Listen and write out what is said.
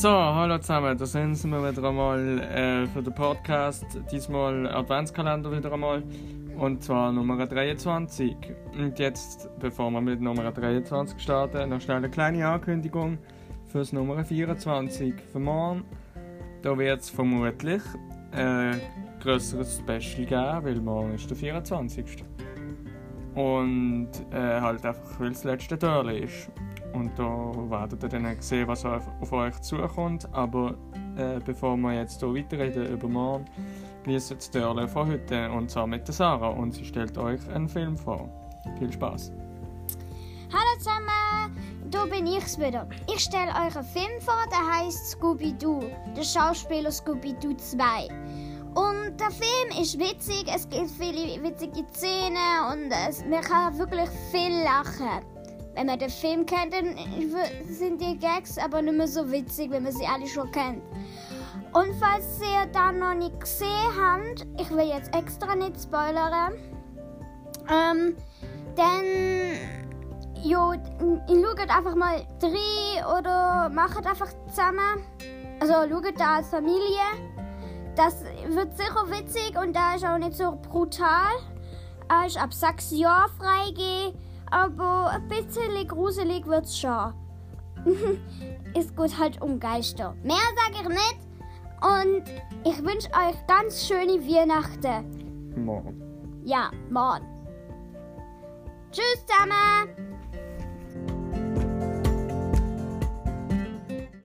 So, hallo zusammen, da sind wir wieder einmal äh, für den Podcast, diesmal Adventskalender wieder einmal und zwar Nummer 23. Und jetzt, bevor wir mit Nummer 23 starten, noch schnell eine kleine Ankündigung für Nummer 24 für morgen. Da wird es vermutlich ein größeres Special geben, weil morgen ist der 24. Und äh, halt einfach, weil es das letzte Türli ist. Und da werdet ihr dann sehen, was auf, auf euch zukommt. Aber äh, bevor wir jetzt hier weiterreden über morgen, schließt das Türli von heute und zwar mit der Sarah. Und sie stellt euch einen Film vor. Viel Spaß! Hallo zusammen, da bin ich's wieder. Ich stelle euch einen Film vor, der heißt Scooby-Doo, der Schauspieler Scooby-Doo 2. Und der Film ist witzig, es gibt viele witzige Szenen und es, man kann wirklich viel lachen. Wenn man den Film kennt, dann sind die Gags aber nicht mehr so witzig, wenn man sie alle schon kennt. Und falls ihr da noch nicht gesehen habt, ich will jetzt extra nicht spoilern, ähm, dann jo, schaut einfach mal drei oder macht einfach zusammen. Also schaut da als Familie. Das wird sicher witzig und da ist auch nicht so brutal. Er ist ab sechs Jahren freigegeben, aber ein bisschen gruselig wird's schon. ist gut halt um Geister. Mehr sage ich nicht. Und ich wünsche euch ganz schöne Weihnachten. Morgen. Ja, morgen. Tschüss zusammen.